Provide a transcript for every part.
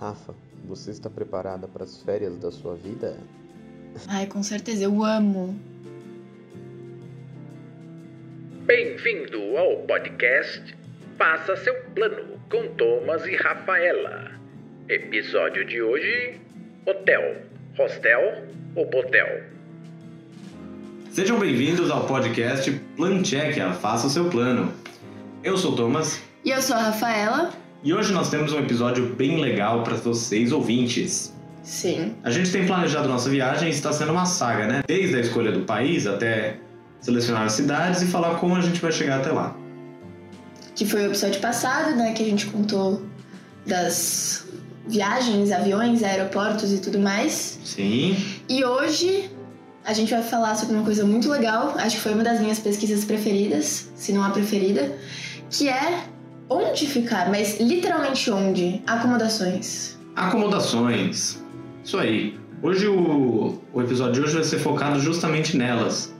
Rafa, você está preparada para as férias da sua vida? Ai, com certeza, eu amo. Bem-vindo ao podcast Faça seu plano com Thomas e Rafaela. Episódio de hoje: Hotel, Hostel ou Botel? Sejam bem-vindos ao podcast Plancheck, faça o seu plano. Eu sou o Thomas E eu sou a Rafaela. E hoje nós temos um episódio bem legal para vocês ouvintes. Sim. A gente tem planejado nossa viagem e está sendo uma saga, né? Desde a escolha do país até selecionar as cidades e falar como a gente vai chegar até lá. Que foi o episódio passado, né? Que a gente contou das viagens, aviões, aeroportos e tudo mais. Sim, E hoje a gente vai falar sobre uma coisa muito legal. Acho que foi uma das minhas pesquisas preferidas, se não a preferida, que é onde ficar, mas literalmente onde? Acomodações. acomodações. Isso aí. Hoje o, o episódio de hoje vai ser focado justamente nelas.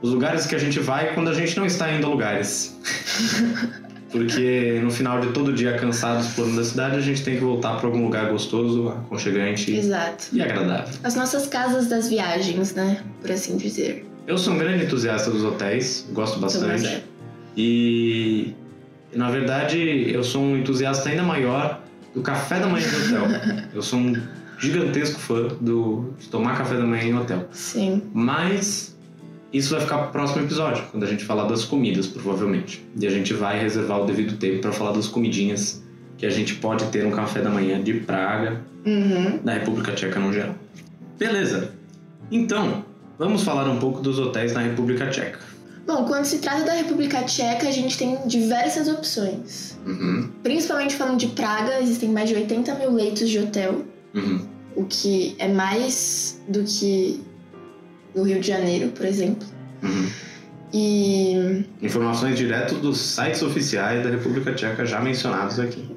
Os lugares que a gente vai quando a gente não está indo a lugares. Porque no final de todo dia cansado explorando a cidade, a gente tem que voltar para algum lugar gostoso, aconchegante Exato. e agradável. As nossas casas das viagens, né? Por assim dizer. Eu sou um grande entusiasta dos hotéis, gosto bastante. é. E na verdade eu sou um entusiasta ainda maior do café da manhã do hotel. eu sou um gigantesco fã do, de tomar café da manhã em hotel. Sim. Mas isso vai ficar pro próximo episódio, quando a gente falar das comidas, provavelmente. E a gente vai reservar o devido tempo para falar das comidinhas que a gente pode ter no café da manhã de Praga, Uhum. da República Tcheca no geral. Beleza. Então, vamos falar um pouco dos hotéis na República Tcheca. Bom, quando se trata da República Tcheca, a gente tem diversas opções. Uhum. Principalmente falando de Praga, existem mais de 80 mil leitos de hotel, Uhum. o que é mais do que no Rio de Janeiro, por exemplo. Uhum. E Informações direto dos sites oficiais da República Tcheca já mencionados aqui.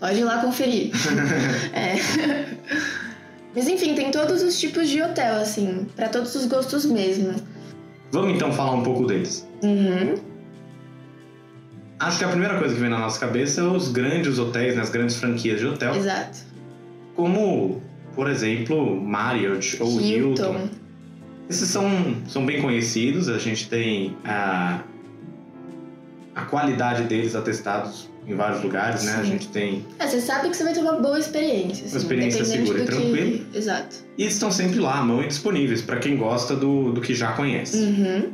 pode ir lá conferir. é. Mas enfim, tem todos os tipos de hotel, assim, pra todos os gostos mesmo. Vamos então falar um pouco deles. Uhum. Acho que a primeira coisa que vem na nossa cabeça é os grandes hotéis, né, as grandes franquias de hotel, Exato. como, por exemplo, Marriott ou Hilton. Esses são, são bem conhecidos, a gente tem a, a qualidade deles atestados em vários lugares, né? A gente tem. É, você sabe que você vai ter uma boa experiência. Assim, Uma experiência segura e do que- tranquila. Exato. E estão sempre lá, à mão e disponíveis, para quem gosta do, do que já conhece. Uhum.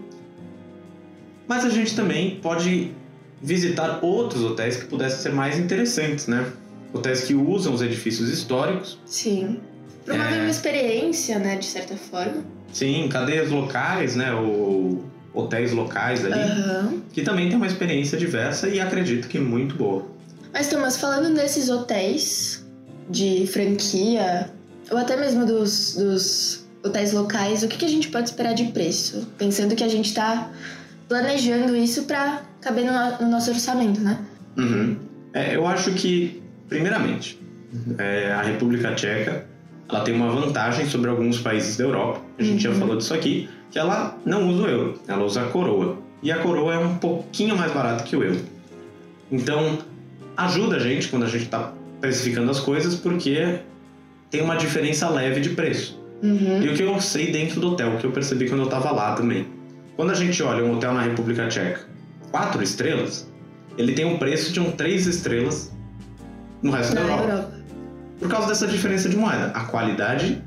Mas a gente também pode visitar outros hotéis que pudessem ser mais interessantes, né? Hotéis que usam os edifícios históricos. Sim. Promover É. uma experiência, né, de certa forma. Sim, cadeias locais, né? Ou hotéis locais ali. Aham. Que também tem uma experiência diversa e acredito que muito boa. Mas, Thomas, falando nesses hotéis de franquia, ou até mesmo dos, dos hotéis locais, o que, que a gente pode esperar de preço? Pensando que a gente tá planejando isso pra caber no, no- no nosso orçamento, né? Uhum. É, eu acho que, primeiramente, é, a República Tcheca ela tem uma vantagem sobre alguns países da Europa. A gente já Uhum. falou disso aqui, que ela não usa o euro, ela usa a coroa. E a coroa é um pouquinho mais barata que o euro. Então, ajuda a gente quando a gente está precificando as coisas, porque tem uma diferença leve de preço. Uhum. E o que eu sei dentro do hotel, o que eu percebi quando eu estava lá também. Quando a gente olha um hotel na República Tcheca, quatro estrelas, ele tem um preço de um três estrelas no resto Na da Europa. Europa. Por causa dessa diferença de moeda. A qualidade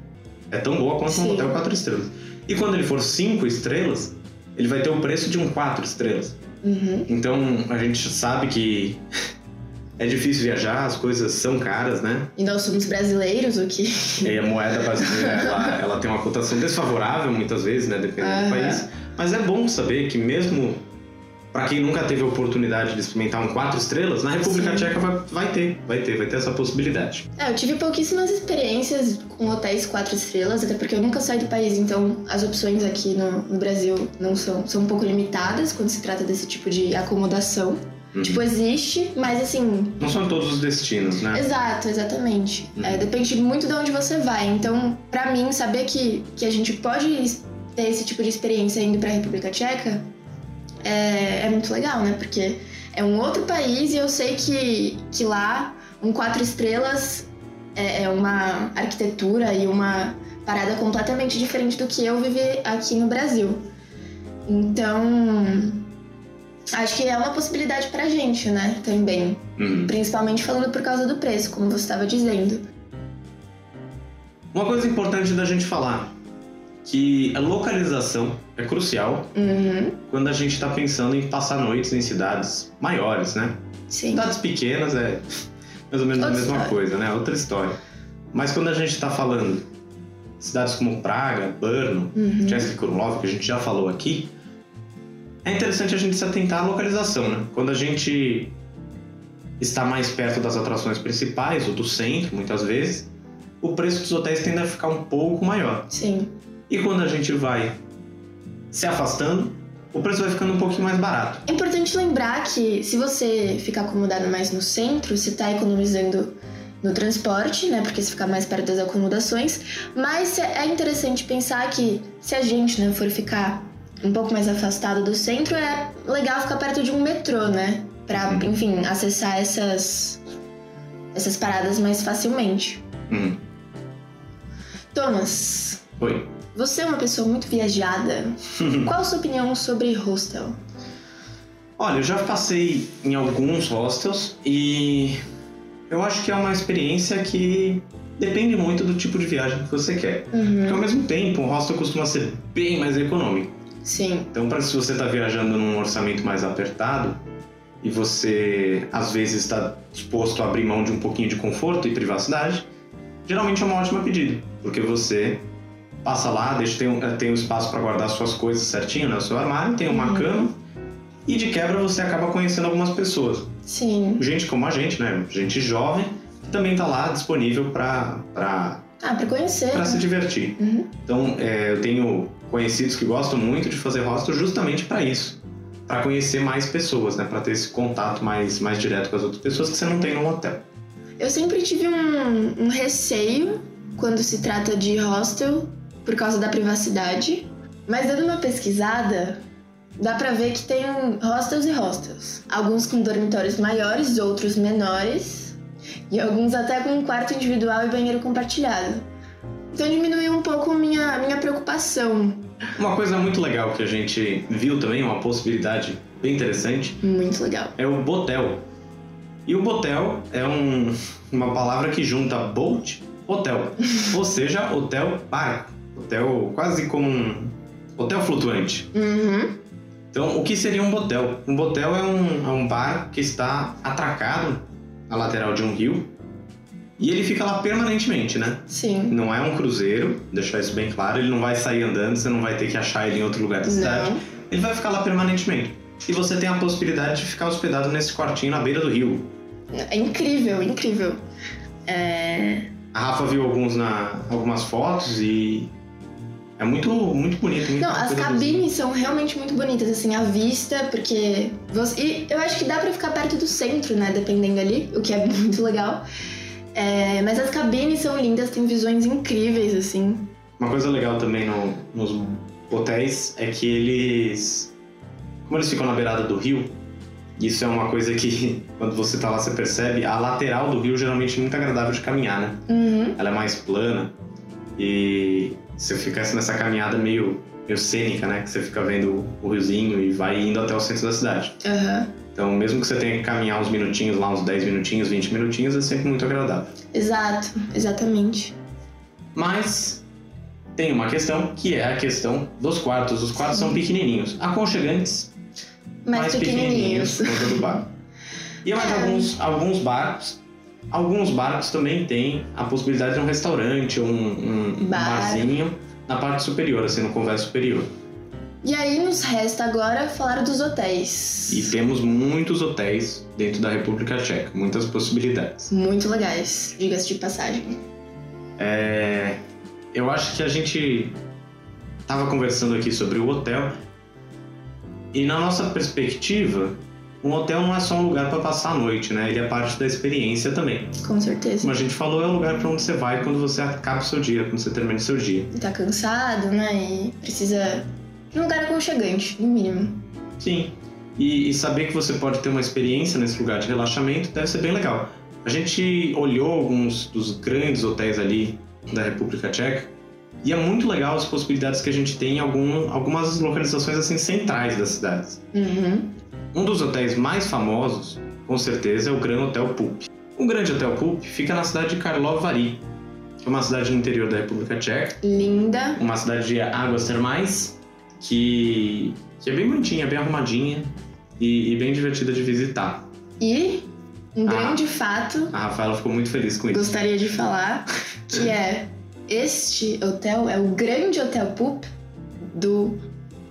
é tão boa quanto Sim. um hotel quatro estrelas. E quando ele for cinco estrelas, ele vai ter o preço de um quatro estrelas. Uhum. Então a gente sabe que é difícil viajar, as coisas são caras, né? E nós somos brasileiros, o que. E a moeda brasileira, ela, ela tem uma cotação desfavorável muitas vezes, né? Dependendo do Aham. país. Mas é bom saber que mesmo para quem nunca teve a oportunidade de experimentar um quatro estrelas, na República Sim. Tcheca vai, vai ter, vai ter, vai ter essa possibilidade. É, eu tive pouquíssimas experiências com hotéis quatro estrelas, até porque eu nunca saí do país, então as opções aqui no, no Brasil não são, são um pouco limitadas quando se trata desse tipo de acomodação. Uhum. Tipo, existe, mas assim. Não são todos os destinos, né? Exato, exatamente. Uhum. É, depende muito de onde você vai. Então, pra mim, saber que, que a gente pode ter esse tipo de experiência indo pra República Tcheca é, é muito legal, né? Porque é um outro país e eu sei que, que lá um quatro estrelas é, é uma arquitetura e uma parada completamente diferente do que eu vivi aqui no Brasil. Então, acho que é uma possibilidade pra gente, né? Também. Uhum. Principalmente falando por causa do preço, como você estava dizendo. Uma coisa importante da gente falar, que a localização é crucial Uhum, quando a gente está pensando em passar noites em cidades maiores, né? sim. Cidades pequenas é mais ou menos a Outra mesma história. coisa, né? Outra história. Mas quando a gente está falando cidades como Praga, Brno, Uhum. Krumlov, que a gente já falou aqui, é interessante a gente se atentar à localização, né? Quando a gente está mais perto das atrações principais ou do centro, muitas vezes, o preço dos hotéis tende a ficar um pouco maior. Sim. E quando a gente vai se afastando, o preço vai ficando um pouquinho mais barato. É importante lembrar que se você ficar acomodado mais no centro, você está economizando no transporte, né? Porque você fica mais perto das acomodações. Mas é interessante pensar que se a gente né, for ficar um pouco mais afastado do centro, é legal ficar perto de um metrô, né? Pra, Uhum. enfim, acessar essas, essas paradas mais facilmente. Hum. Thomas, Oi. Você é uma pessoa muito viajada. Qual a sua opinião sobre hostel? Olha, eu já passei em alguns hostels e eu acho que é uma experiência que depende muito do tipo de viagem que você quer. Uhum. Porque ao mesmo tempo, um hostel costuma ser bem mais econômico. Sim. Então, para se você está viajando num orçamento mais apertado e você às vezes está disposto a abrir mão de um pouquinho de conforto e privacidade, geralmente é uma ótima pedida, porque você passa lá, deixa tem um, tem um espaço para guardar suas coisas certinho no seu armário, tem uma Uhum. cama e de quebra você acaba conhecendo algumas pessoas, Sim. gente como a gente, né, gente jovem que também está lá disponível para para Ah, pra conhecer. para né? se divertir. Uhum. Então, é, eu tenho conhecidos que gostam muito de fazer hostel justamente para isso, para conhecer mais pessoas, né, para ter esse contato mais mais direto com as outras pessoas que você não tem no hotel. Eu sempre tive um, um receio quando se trata de hostel por causa da privacidade. Mas dando uma pesquisada, dá pra ver que tem hostels e hostels. Alguns com dormitórios maiores, outros menores. E alguns até com um quarto individual e banheiro compartilhado. Então diminuiu um pouco minha, minha preocupação. Uma coisa muito legal que a gente viu também, uma possibilidade bem interessante, Muito legal. é o botel. E o botel é um- uma palavra que junta boat, hotel, ou seja, hotel barco, hotel quase como um hotel flutuante. Uhum. Então, o que seria um botel? Um botel é um, é um bar que está atracado na lateral de um rio e ele fica lá permanentemente, né? Sim. Não é um cruzeiro, deixar isso bem claro, ele não vai sair andando, você não vai ter que achar ele em outro lugar da cidade. Não. Ele vai ficar lá permanentemente. E você tem a possibilidade de ficar hospedado nesse quartinho na beira do rio. É incrível, incrível. É... A Rafa viu alguns na, algumas fotos e é muito, muito bonito. Muito Não, as cabines são realmente muito bonitas, assim, à vista, porque. Você... E eu acho que dá pra ficar perto do centro, né? Dependendo ali, o que é muito legal. É, Mas as cabines são lindas, tem visões incríveis, assim. Uma coisa legal também no- nos hotéis é que eles. Como eles ficam na beirada do rio, isso é uma coisa que, quando você tá lá, você percebe, a lateral do rio geralmente é muito agradável de caminhar, né? Uhum. Ela é mais plana e você fica nessa caminhada meio, meio cênica, né? Que você fica vendo o riozinho e vai indo até o centro da cidade. Aham. Então, mesmo que você tenha que caminhar uns minutinhos lá, uns 10 minutinhos, 20 minutinhos, é sempre muito agradável. Exato, exatamente. Mas tem uma questão que é a questão dos quartos. Os quartos são pequenininhos, aconchegantes, Mais, pequenininhos. por todo o barco. E mais É. alguns, alguns barcos. Alguns barcos também têm a possibilidade de um restaurante ou um, um, Bar. barzinho na parte superior, assim, no convés superior. E aí nos resta agora falar dos hotéis. E temos muitos hotéis dentro da República Tcheca, muitas possibilidades. Muito legais, diga-se de passagem. É, eu acho que a gente estava conversando aqui sobre o hotel e na nossa perspectiva, um hotel não é só um lugar para passar a noite, né? Ele é parte da experiência também. Com certeza. Como a gente falou, é o lugar para onde você vai quando você acaba o seu dia, quando você termina o seu dia. Tá cansado, né? E precisa de um lugar aconchegante, no mínimo. Sim. E, e saber que você pode ter uma experiência nesse lugar de relaxamento deve ser bem legal. A gente olhou alguns dos grandes hotéis ali da República Tcheca e é muito legal as possibilidades que a gente tem em algum, algumas localizações assim centrais das cidades. Uhum. Um dos hotéis mais famosos, com certeza, é o Grand Hotel Pup. O Grande Hotel Pup fica na cidade de Karlovy Vary, que é uma cidade no interior da República Tcheca, Linda. uma cidade de águas termais, que, que é bem bonitinha, bem arrumadinha e, e bem divertida de visitar. E um Ah. grande fato, A Rafaela ficou muito feliz com isso. gostaria de falar, que é este hotel é o Grande Hotel Pup do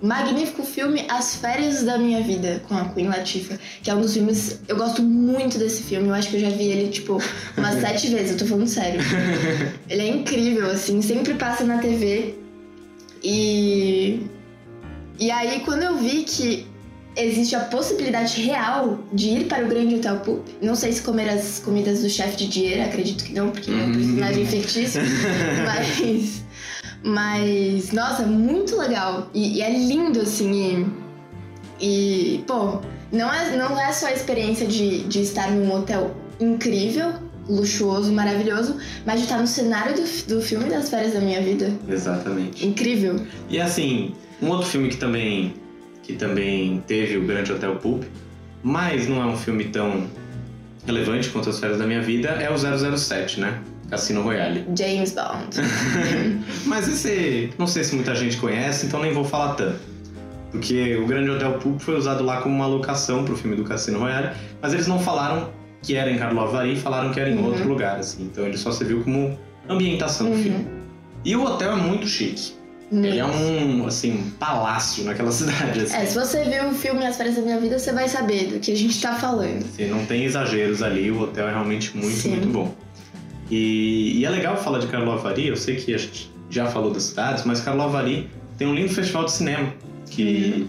magnífico filme As Férias da Minha Vida, com a Queen Latifah, que é um dos filmes. Eu gosto muito desse filme, eu acho que eu já vi ele, tipo, umas sete vezes, eu tô falando sério. Ele é incrível, assim, sempre passa na TV. E. E aí, quando eu vi que existe a possibilidade real de ir para o Grande Hotel Pup, não sei se comer as comidas do chefe de dinheiro, acredito que não, porque é um Uhum. personagem fictício, mas. Mas, nossa, muito legal. E, e é lindo, assim. E, e, pô, não é, não é só a experiência de, de estar num hotel incrível, luxuoso, maravilhoso, mas de estar no cenário do, do filme das férias da minha vida. Exatamente. Incrível. E assim, um outro filme que também, que também teve o Grande Hotel Pup, mas não é um filme tão relevante quanto As Férias da Minha Vida, é o 007, né? Cassino Royale. James Bond. Mas esse, não sei se muita gente conhece, então nem vou falar tanto. Porque o Grande Hotel Pup foi usado lá como uma locação pro filme do Cassino Royale, mas eles não falaram que era em Karlovy Vary, falaram que era em Uhum. outro lugar, assim. Então ele só serviu como ambientação do Uhum. filme. E o hotel é muito chique. Ele é um, assim, um palácio naquela cidade, assim. É, se você viu o filme As Férias da Minha Vida, você vai saber do que a gente tá falando. Assim, não tem exageros ali, o hotel é realmente muito, Sim. muito bom. E, e é legal falar de Karlovy Vary, eu sei que a gente já falou das cidades, mas Karlovy Vary tem um lindo festival de cinema que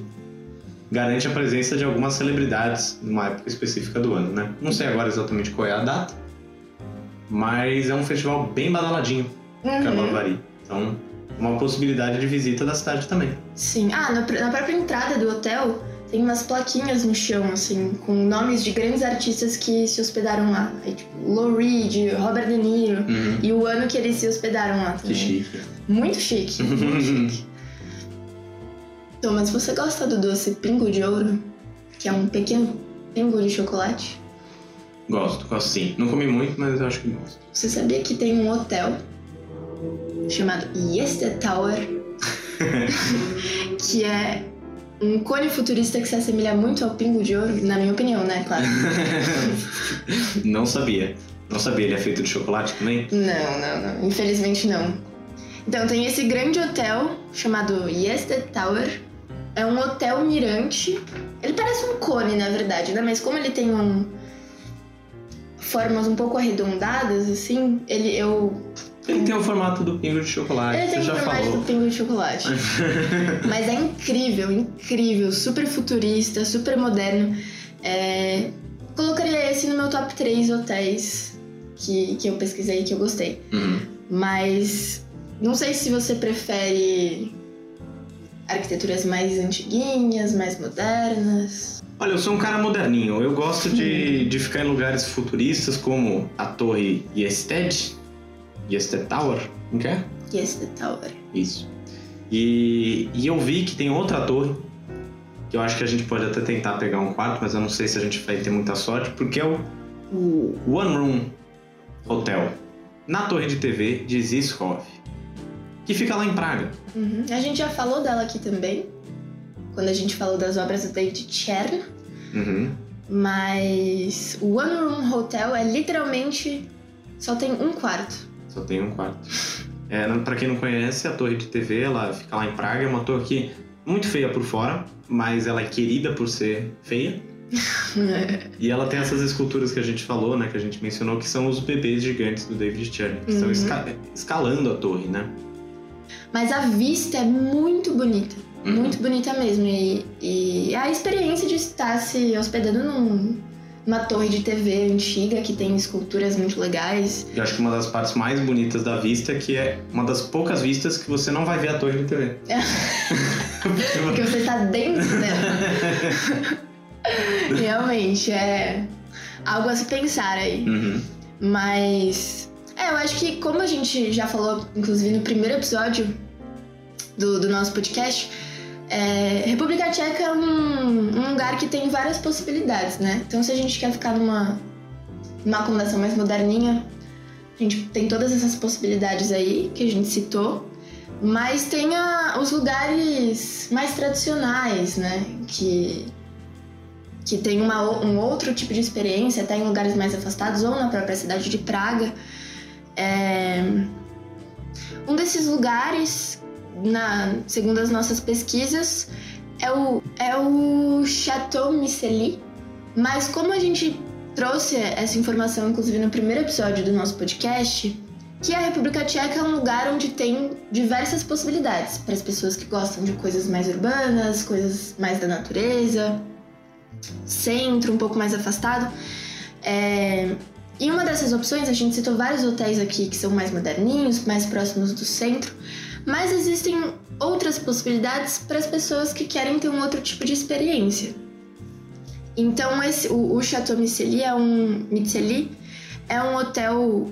garante a presença de algumas celebridades numa época específica do ano, né? Não sei agora exatamente qual é a data, mas é um festival bem badaladinho, Uhum. Vary. Então, uma possibilidade de visita da cidade também. Sim. Ah, na, na própria entrada do hotel tem umas plaquinhas no chão, assim, com nomes de grandes artistas que se hospedaram lá. Aí, tipo, Lou Reed, Robert De Niro. Uhum. E o ano que eles se hospedaram lá Que também. chique. Muito chique, muito chique. Thomas, você gosta do doce pingo de ouro? Que é um pequeno pingo de chocolate? Gosto, gosto sim. Não comi muito, mas eu acho que gosto. Você sabia que tem um hotel chamado Yeste Tower? que é um cone futurista que se assemelha muito ao pingo de ouro, na minha opinião, né? Claro. Não sabia. Não sabia, ele é feito de chocolate também? Não, não, não. Infelizmente não. Então tem esse grande hotel chamado Yeste Tower. É um hotel mirante. Ele parece um cone, na verdade, né? Mas como ele tem um formas um pouco arredondadas, assim, ele eu Ele tem o formato do pingo de chocolate, ele tem você o formato falou. do pingo de chocolate. Mas é incrível, incrível, super futurista, super moderno. É, Colocaria esse no meu top 3 hotéis que, que eu pesquisei e que eu gostei. Uhum. Mas não sei se você prefere arquiteturas mais antiguinhas, mais modernas. Olha, eu sou um cara moderninho. Eu gosto de, de ficar em lugares futuristas como a Torre Yested. Yested Tower, não quer? Yes, the Tower. Isso. E, e eu vi que tem outra torre, que eu acho que a gente pode até tentar pegar um quarto, mas eu não sei se a gente vai ter muita sorte, porque é o, o One Room Hotel, na torre de TV de Ziskov, que fica lá em Praga. Uhum. A gente já falou dela aqui também, quando a gente falou das obras do David Chern. Uhum. Mas o One Room Hotel é literalmente só tem um quarto. Só tem um quarto. É, pra quem não conhece, a torre de TV, ela fica lá em Praga, é uma torre que muito feia por fora, mas ela é querida por ser feia. E ela tem essas esculturas que a gente falou, né, que a gente mencionou, que são os bebês gigantes do David Chern, que estão Uhum. esca- escalando a torre, né? Mas a vista é muito bonita. Uhum. Muito bonita mesmo. E, e a experiência de estar se hospedando num- numa torre de TV antiga que tem esculturas muito legais. Eu acho que uma das partes mais bonitas da vista é que é uma das poucas vistas que você não vai ver a torre de TV. Porque você está dentro dela. Realmente, é. algo a se pensar aí. Uhum. Mas. É, eu acho que, como a gente já falou, inclusive no primeiro episódio do, do nosso podcast, é, República Tcheca é um, um, lugar que tem várias possibilidades, né? Então, se a gente quer ficar numa, numa acomodação mais moderninha, a gente tem todas essas possibilidades aí que a gente citou. Mas tem a, os lugares mais tradicionais, né? Que, que tem uma, um outro tipo de experiência, até em lugares mais afastados ou na própria cidade de Praga. É... Um desses lugares, na, segundo as nossas pesquisas, é o, é o Chateau Miceli. Mas como a gente trouxe essa informação, inclusive, no primeiro episódio do nosso podcast, que a República Tcheca é um lugar onde tem diversas possibilidades para as pessoas que gostam de coisas mais urbanas, coisas mais da natureza, centro, um pouco mais afastado. É... E uma dessas opções, a gente citou vários hotéis aqui que são mais moderninhos, mais próximos do centro, mas existem outras possibilidades para as pessoas que querem ter um outro tipo de experiência. Então, esse, o, o Chateau Miceli é um, Miceli é um hotel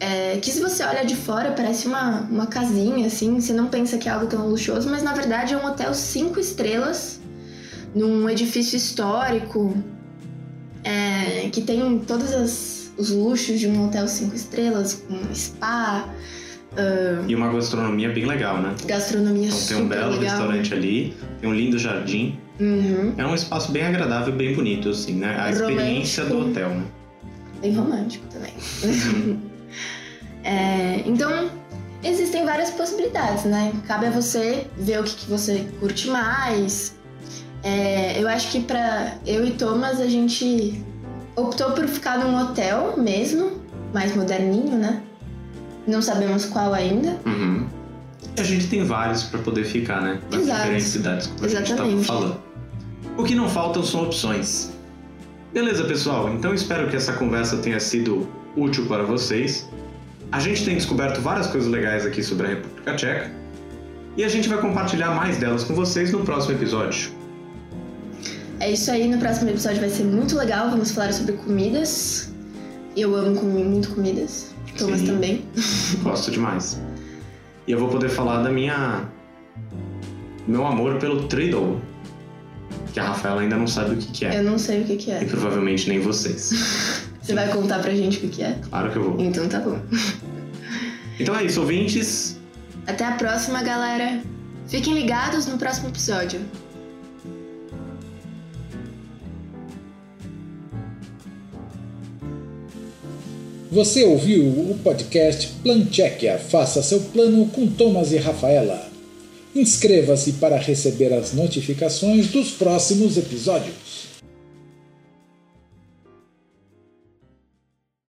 é, que se você olha de fora parece uma, uma casinha, assim, você não pensa que é algo tão luxuoso, mas na verdade é um hotel cinco estrelas num edifício histórico é, que tem todos as, os luxos de um hotel cinco estrelas, com spa. Uh, e uma gastronomia bem legal, né? Gastronomia então, tem um belo legal. restaurante ali, tem um lindo jardim. Uhum. É um espaço bem agradável, bem bonito, assim, né? A Romântico. experiência do hotel, né? Bem romântico também. é, então, existem várias possibilidades, né? Cabe a você ver o que, que você curte mais. É, eu acho que pra eu e Thomas a gente optou por ficar num hotel mesmo, mais moderninho, né? Não sabemos qual ainda. Uhum. A gente tem vários para poder ficar, né? Nas Exato. diferentes cidades, gente Exatamente. estava falando. O que não faltam são opções. Beleza, pessoal? Então espero que essa conversa tenha sido útil para vocês. A gente tem descoberto várias coisas legais aqui sobre a República Tcheca. E a gente vai compartilhar mais delas com vocês no próximo episódio. É isso aí, no próximo episódio vai ser muito legal. Vamos falar sobre comidas. Eu amo comer muito comidas. Thomas Sim. também. Gosto demais. E eu vou poder falar da minha. meu amor pelo Triddle. Que a Rafaela ainda não sabe o que, que é. Eu não sei o que, que E é. provavelmente nem vocês. Você vai contar pra gente o que, que é? Claro que eu vou. Então tá bom. Então é isso, ouvintes. Até a próxima, galera. Fiquem ligados no próximo episódio. Você ouviu o podcast Plan Tchequia. Faça seu plano com Thomas e Rafaela. Inscreva-se para receber as notificações dos próximos episódios.